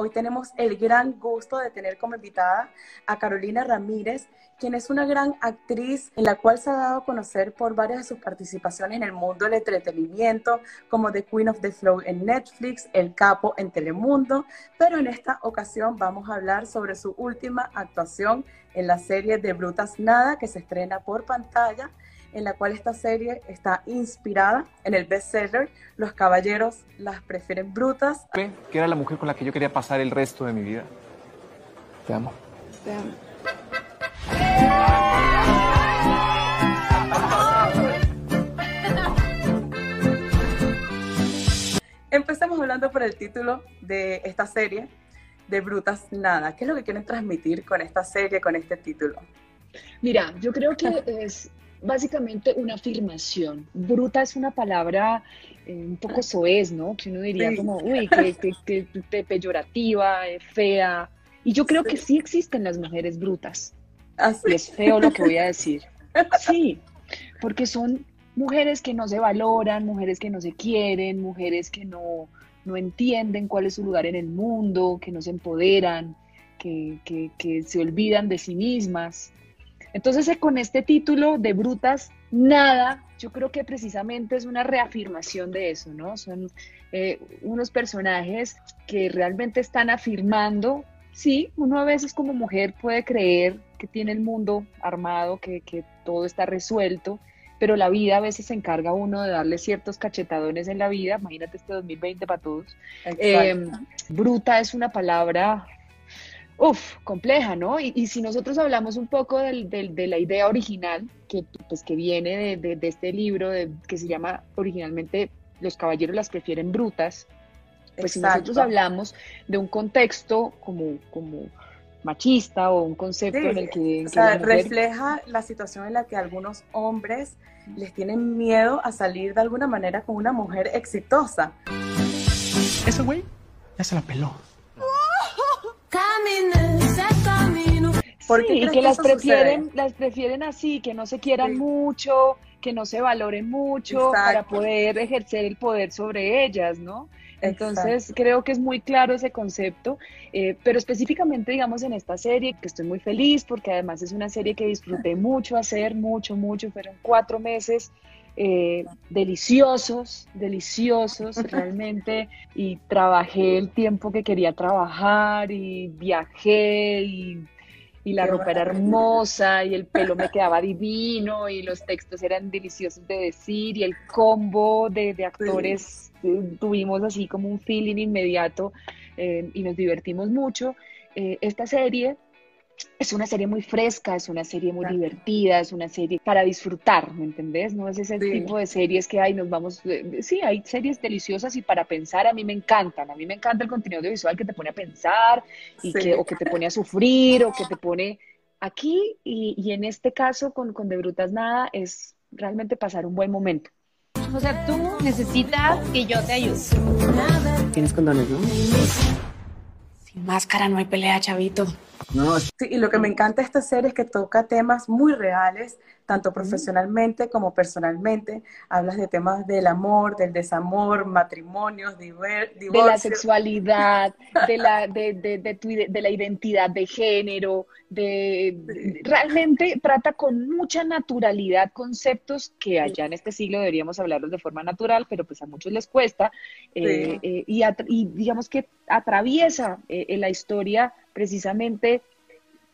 Hoy tenemos el gran gusto de tener como invitada a Carolina Ramírez, quien es una gran actriz en la cual se ha dado a conocer por varias de sus participaciones en el mundo del entretenimiento, como The Queen of the Flow en Netflix, El Capo en Telemundo, pero en esta ocasión vamos a hablar sobre su última actuación en la serie de Brutas Nada, que se estrena por pantalla en la cual esta serie está inspirada en el bestseller Los caballeros las prefieren brutas. Que era la mujer con la que yo quería pasar el resto de mi vida. Te amo. Te amo. Empecemos hablando por el título de esta serie, de Brutas Nada. ¿Qué es lo que quieren transmitir con esta serie, con este título? Mira, yo creo que es básicamente una afirmación. Bruta es una palabra eh, un poco soez, ¿no? Que uno diría como, uy, que, peyorativa, eh, fea. Y yo creo que sí existen las mujeres brutas. Así. Y es feo lo que voy a decir. Sí, porque son mujeres que no se valoran, mujeres que no se quieren, mujeres que no, no entienden cuál es su lugar en el mundo, que no se empoderan, que, que se olvidan de sí mismas. Entonces, eh, con este título de Brutas, nada, yo creo que precisamente es una reafirmación de eso, ¿no? Son eh, unos personajes que realmente están afirmando, sí, uno a veces como mujer puede creer que tiene el mundo armado, que, todo está resuelto, pero la vida a veces se encarga uno de darle ciertos cachetadones en la vida, imagínate este 2020 para todos. Eh, bruta es una palabra Uf, compleja, ¿no? Y, si nosotros hablamos un poco de la idea original, que, pues, que viene de, este libro que se llama originalmente Los caballeros las prefieren brutas, pues si nosotros hablamos de un contexto como, como machista o un concepto en el que... o sea, refleja la situación en la que algunos hombres les tienen miedo a salir de alguna manera con una mujer exitosa. Ese güey ya se la peló. Sí, y que las prefieren, las prefieren así, que no se quieran mucho, que no se valoren mucho para poder ejercer el poder sobre ellas, ¿no? Entonces creo que es muy claro ese concepto, eh, pero específicamente digamos en esta serie, que estoy muy feliz porque además es una serie que disfruté mucho hacer, mucho, mucho, fueron cuatro meses eh, deliciosos, deliciosos realmente, y trabajé el tiempo que quería trabajar y viajé y y la ropa era hermosa y el pelo me quedaba divino y los textos eran deliciosos de decir y el combo de, actores eh, tuvimos así como un feeling inmediato eh, y nos divertimos mucho. Eh, esta serie es una serie muy fresca, es una serie muy divertida, es una serie para disfrutar, ¿me entendés? No es ese tipo de series que hay, nos vamos, eh, sí, hay series deliciosas y para pensar a mí me encantan, a mí me encanta el contenido audiovisual que te pone a pensar y que, o que te pone a sufrir o que te pone aquí y, y en este caso con, con De Brutas Nada es realmente pasar un buen momento. O sea, tú necesitas que yo te ayude. Tienes condones, ¿no? Sin máscara no hay pelea, chavito. No. Sí, y lo que me encanta de esta serie es que toca temas muy reales, tanto profesionalmente como personalmente. Hablas de temas del amor, del desamor, matrimonios, divorcios. De la sexualidad, de la, de, de, de, la identidad de género, de, realmente trata con mucha naturalidad conceptos que allá en este siglo deberíamos hablarlos de forma natural, pero pues a muchos les cuesta. Eh, eh, y, y, digamos que atraviesa eh, la historia precisamente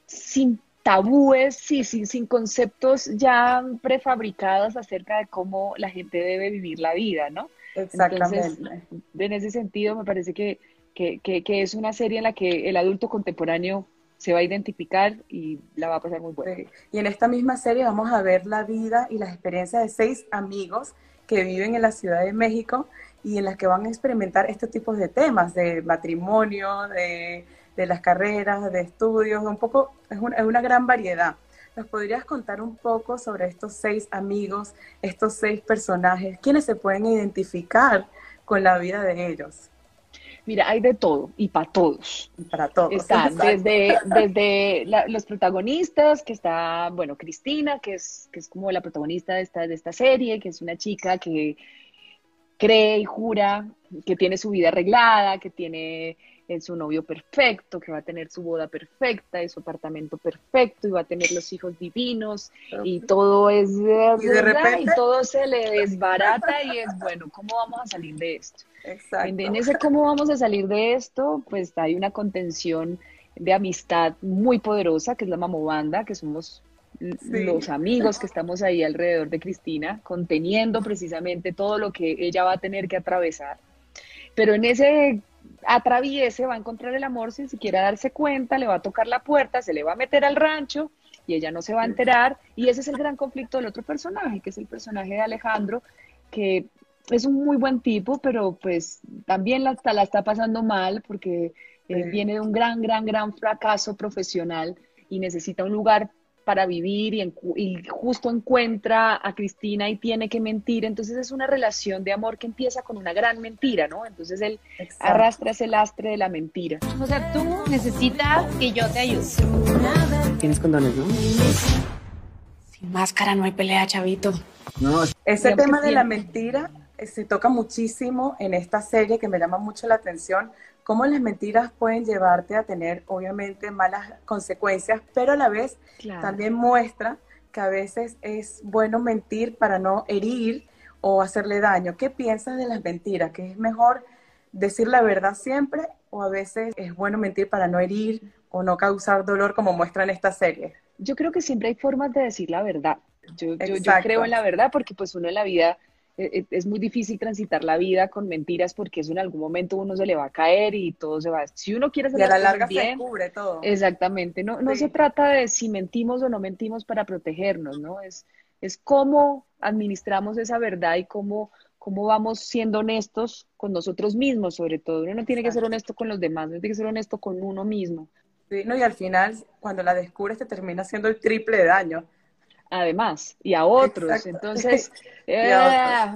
sin tabúes, sí, sin, sin conceptos ya prefabricados acerca de cómo la gente debe vivir la vida, ¿no? Exactamente. en ese sentido, me parece que, que, que, es una serie en la que el adulto contemporáneo se va a identificar y la va a pasar muy buena. Y en esta misma serie vamos a ver la vida y las experiencias de seis amigos que viven en la Ciudad de México y en las que van a experimentar estos tipos de temas, de matrimonio, de de las carreras, de estudios, un poco, es una, es una gran variedad. ¿Nos podrías contar un poco sobre estos seis amigos, estos seis personajes? ¿Quiénes se pueden identificar con la vida de ellos? Mira, hay de todo y para todos. Para todos. Están desde, desde los protagonistas, que está, bueno, Cristina, que es, que es como la protagonista de esta, de esta serie, que es una chica que cree y jura que tiene su vida arreglada, que tiene en su novio perfecto, que va a tener su boda perfecta y su apartamento perfecto y va a tener los hijos divinos y todo es y de repente y todo se le desbarata y es bueno, ¿cómo vamos a salir de esto? Exacto. En, ese cómo vamos a salir de esto, pues hay una contención de amistad muy poderosa, que es la mamobanda, que somos los amigos que estamos ahí alrededor de Cristina, conteniendo precisamente todo lo que ella va a tener que atravesar. Pero en ese atraviese va a encontrar el amor sin siquiera darse cuenta, le va a tocar la puerta, se le va a meter al rancho y ella no se va a enterar. Y ese es el gran conflicto del otro personaje, que es el personaje de Alejandro, que es un muy buen tipo, pero pues también la, la está pasando mal porque eh, viene de un gran, gran, gran fracaso profesional y necesita un lugar para vivir y, justo encuentra a Cristina y tiene que mentir. Entonces es una relación de amor que empieza con una gran mentira, ¿no? Entonces él arrastra ese lastre de la mentira. O sea, tú necesitas que yo te ayude. Tienes condones, ¿no? Sin máscara no hay pelea, chavito. No, Ese tema de la mentira eh, se toca muchísimo en esta serie que me llama mucho la atención, cómo las mentiras pueden llevarte a tener obviamente malas consecuencias, pero a la vez también muestra que a veces es bueno mentir para no herir o hacerle daño. ¿Qué piensas de las mentiras? ¿Que es mejor decir la verdad siempre o a veces es bueno mentir para no herir o no causar dolor como muestra en esta serie? Yo creo que siempre hay formas de decir la verdad. Yo, yo, yo creo en la verdad porque pues uno en la vida es muy difícil transitar la vida con mentiras porque eso en algún momento uno se le va a caer y todo se va. Si uno quiere hacer y a la larga se descubre todo. Exactamente. No, no se trata de si mentimos o no mentimos para protegernos, ¿no? Es, es cómo administramos esa verdad y cómo, cómo vamos siendo honestos con nosotros mismos, sobre todo. Uno no tiene que ser honesto con los demás, uno tiene que ser honesto con uno mismo. Sí, no, y al final, cuando la descubres, te termina haciendo el triple de daño además, y a otros. Entonces, eh,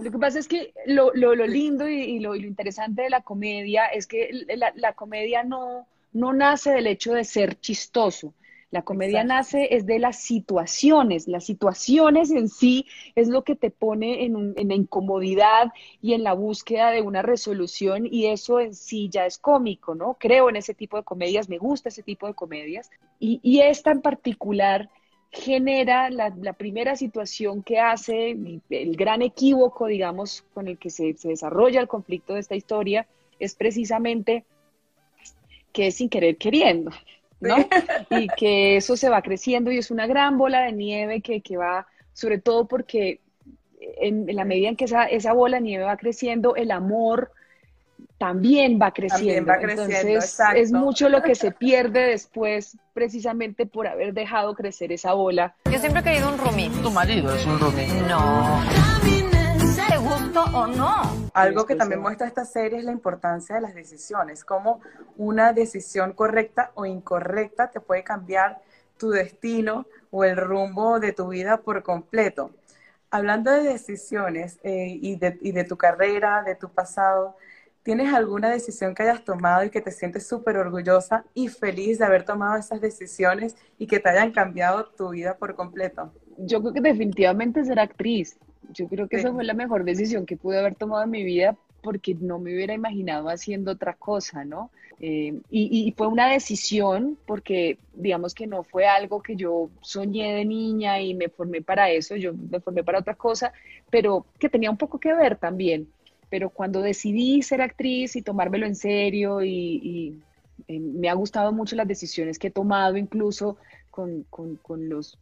lo que pasa es que lo, lo, lo lindo y, lo, interesante de la comedia es que la, la, comedia no, no nace del hecho de ser chistoso. La comedia nace es de las situaciones. Las situaciones en sí es lo que te pone en, en, la incomodidad y en la búsqueda de una resolución y eso en sí ya es cómico, ¿no? Creo en ese tipo de comedias, me gusta ese tipo de comedias y, y esta en particular genera la, primera situación que hace, el gran equívoco, digamos, con el que se, desarrolla el conflicto de esta historia, es precisamente que es sin querer queriendo, ¿no? Y que eso se va creciendo y es una gran bola de nieve que, va, sobre todo porque en, la medida en que esa, esa bola de nieve va creciendo, el amor también va creciendo. Entonces, es mucho lo que se pierde después, precisamente por haber dejado crecer esa bola. Yo siempre he querido un roomie. Tu marido es un roomie. No. ¿Te gusto o no? Algo que también muestra esta serie es la importancia de las decisiones, cómo una decisión correcta o incorrecta te puede cambiar tu destino o el rumbo de tu vida por completo. Hablando de decisiones eh, y, de, y de tu carrera, de tu pasado, ¿Tienes alguna decisión que hayas tomado y que te sientes súper orgullosa y feliz de haber tomado esas decisiones y que te hayan cambiado tu vida por completo? Yo creo que definitivamente ser actriz. Yo creo que esa fue la mejor decisión que pude haber tomado en mi vida porque no me hubiera imaginado haciendo otra cosa, ¿no? Eh, y, y, fue una decisión porque digamos que no fue algo que yo soñé de niña y me formé para eso, yo me formé para otra cosa, pero que tenía un poco que ver también pero cuando decidí ser actriz y tomármelo en serio y, eh, me ha gustado mucho las decisiones que he tomado incluso con, los,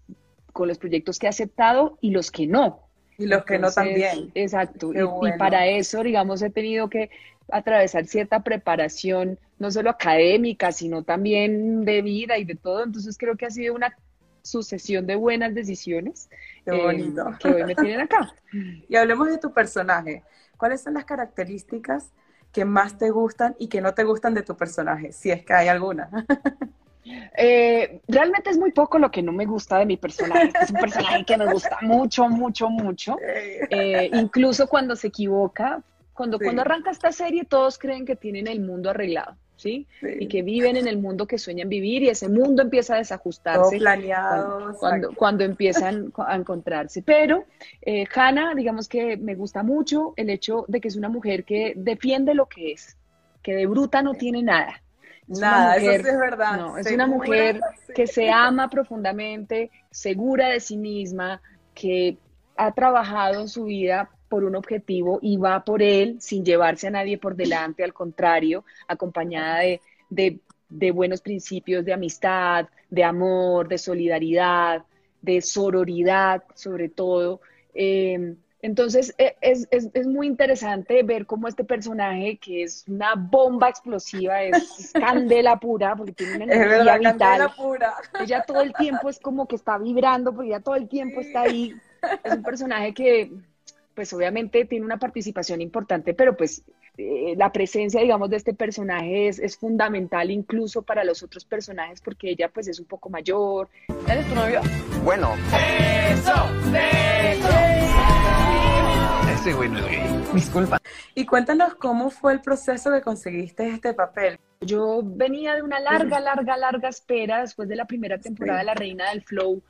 con los proyectos que he aceptado y los que no. Y los que no también. Exacto. Y, para eso, digamos, he tenido que atravesar cierta preparación, no solo académica, sino también de vida y de todo. Entonces creo que ha sido una sucesión de buenas decisiones Qué bonito. Eh, que hoy me tienen acá. y hablemos de tu personaje. ¿cuáles son las características que más te gustan y que no te gustan de tu personaje, si es que hay alguna? Eh, realmente es muy poco lo que no me gusta de mi personaje. Es un personaje que me gusta mucho, mucho, mucho. Eh, incluso cuando se equivoca, cuando, cuando arranca esta serie, todos creen que tienen el mundo arreglado. ¿Sí? Y que viven en el mundo que sueñan vivir y ese mundo empieza a desajustarse cuando, cuando, empiezan a encontrarse. Pero eh, Hannah, digamos que me gusta mucho el hecho de que es una mujer que defiende lo que es, que de bruta no tiene nada. nada, eso sí es verdad. No, es una mujer que se ama profundamente, segura de sí misma, que ha trabajado en su vida por un objetivo y va por él sin llevarse a nadie por delante, al contrario, acompañada de, buenos principios de amistad, de amor, de solidaridad, de sororidad, sobre todo. Em, entonces e, es, muy interesante ver cómo este personaje, que es una bomba explosiva, es, candela pura, porque tiene una energía vital. Pura. Ella todo el tiempo es como que está vibrando, porque ella todo el tiempo está ahí. Es un personaje que pues obviamente tiene una participación importante, pero pues eh, la presencia, digamos, de este personaje es, fundamental incluso para los otros personajes porque ella pues es un poco mayor. ¿Eres tu novio? Bueno. Eso, eso. Ese güey no es gay. Disculpa. Y cuéntanos cómo fue el proceso que conseguiste este papel. Yo venía de una larga, larga, larga espera después de la primera temporada de La Reina del Flow.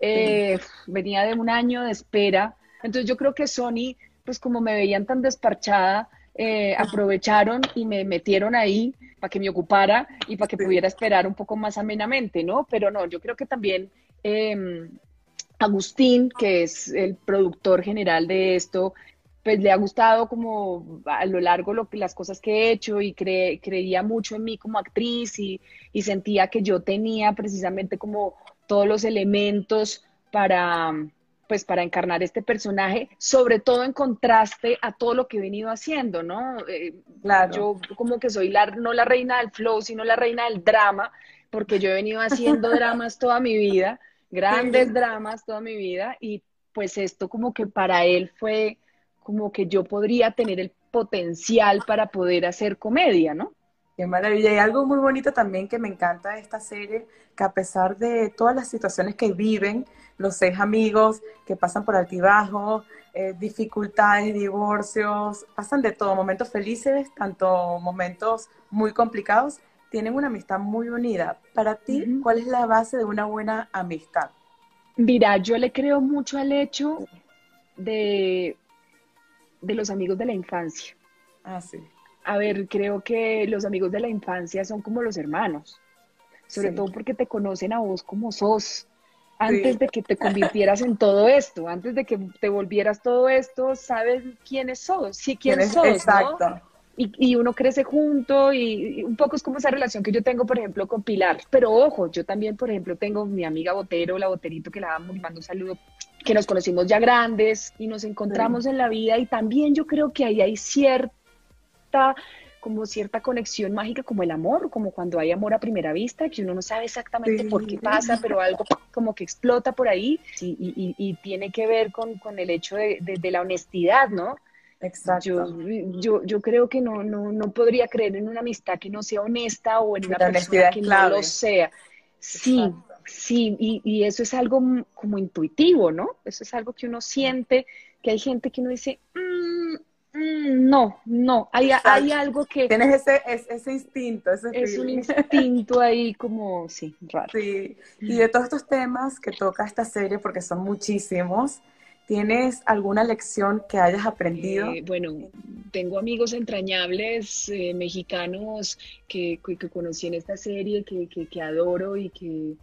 Eh, venía de un año de espera entonces yo creo que Sony, pues como me veían tan desparchada, eh, aprovecharon y me metieron ahí para que me ocupara y para que pudiera esperar un poco más amenamente, ¿no? Pero no, yo creo que también em, Agustín, que es el productor general de esto, pues le ha gustado como a lo largo lo, las cosas que he hecho y creía mucho en mí como actriz y, y sentía que yo tenía precisamente como todos los elementos para, pues para encarnar este personaje, sobre todo en contraste a todo lo que he venido haciendo, ¿no? Eh, claro. Yo como que soy la, no la reina del flow, sino la reina del drama, porque yo he venido haciendo dramas toda mi vida, grandes dramas toda mi vida, y pues esto como que para él fue como que yo podría tener el potencial para poder hacer comedia, ¿no? Qué maravilla. Y algo muy bonito también que me encanta de esta serie, que a pesar de todas las situaciones que viven los seis amigos, que pasan por altibajos, eh, dificultades, divorcios, pasan de todo, momentos felices, tanto momentos muy complicados, tienen una amistad muy unida. Para ti, ¿cuál es la base de una buena amistad? Mira, yo le creo mucho al hecho de, de los amigos de la infancia. Ah, sí a ver, creo que los amigos de la infancia son como los hermanos, sobre todo porque te conocen a vos como sos. Antes de que te convirtieras en todo esto, antes de que te volvieras todo esto, sabes quiénes sos, sí quiénes sos, Exacto. Y, y, uno crece junto y, un poco es como esa relación que yo tengo, por ejemplo, con Pilar. Pero ojo, yo también, por ejemplo, tengo mi amiga Botero, la Boterito, que la amo, le mando un saludo, que nos conocimos ya grandes y nos encontramos en la vida y también yo creo que ahí hay cierto como cierta conexión mágica como el amor, como cuando hay amor a primera vista, que uno no sabe exactamente por qué pasa, pero algo como que explota por ahí y, tiene que ver con, el hecho de, la honestidad, ¿no? Exacto. Yo, yo, creo que no, no, no podría creer en una amistad que no sea honesta o en una persona que no lo sea. Sí, sí, y, eso es algo como intuitivo, ¿no? Eso es algo que uno siente, que hay gente que uno dice, mm, Mm, no, no, hay, hay, algo que... Tienes ese, ese instinto, ese Es un instinto ahí como, sí, raro. Sí, y de todos estos temas que toca esta serie, porque son muchísimos, ¿tienes alguna lección que hayas aprendido? Eh, bueno, tengo amigos entrañables eh, mexicanos que, que, conocí en esta serie, que, que adoro y que,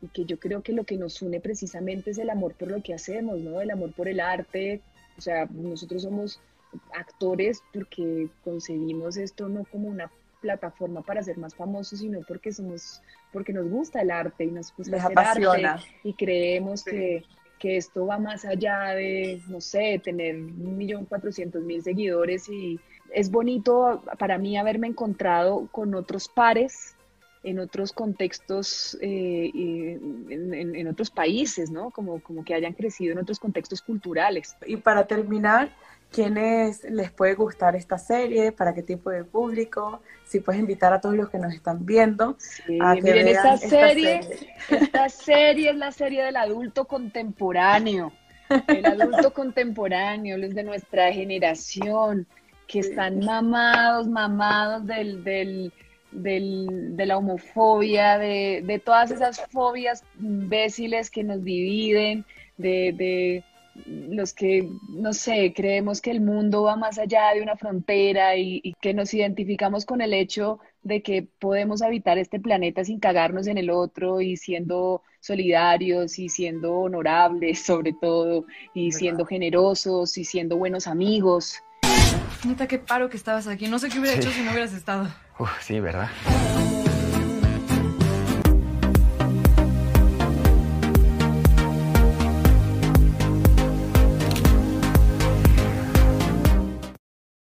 y que yo creo que lo que nos une precisamente es el amor por lo que hacemos, ¿no? El amor por el arte. O sea, nosotros somos actores porque concebimos esto no como una plataforma para ser más famosos, sino porque somos, porque nos gusta el arte y nos gusta hacer arte y creemos que, que, esto va más allá de, no sé, tener un millón cuatrocientos mil seguidores y es bonito para mí haberme encontrado con otros pares en otros contextos, eh, en, en, otros países, ¿no? Como, como que hayan crecido en otros contextos culturales. Y para terminar, quiénes les puede gustar esta serie, para qué tipo de público, si puedes invitar a todos los que nos están viendo a que vean esta, serie, esta serie es la serie del adulto contemporáneo, el adulto contemporáneo, los de nuestra generación, que están mamados, mamados del, del de la homofobia, de, de, todas esas fobias imbéciles que nos dividen, de, de los que, no sé, creemos que el mundo va más allá de una frontera y, que nos identificamos con el hecho de que podemos habitar este planeta sin cagarnos en el otro y siendo solidarios y siendo honorables sobre todo y siendo generosos y siendo buenos amigos. Neta, qué paro que estabas aquí. No sé qué hubiera hecho si no hubieras estado. Uf, sí, ¿verdad?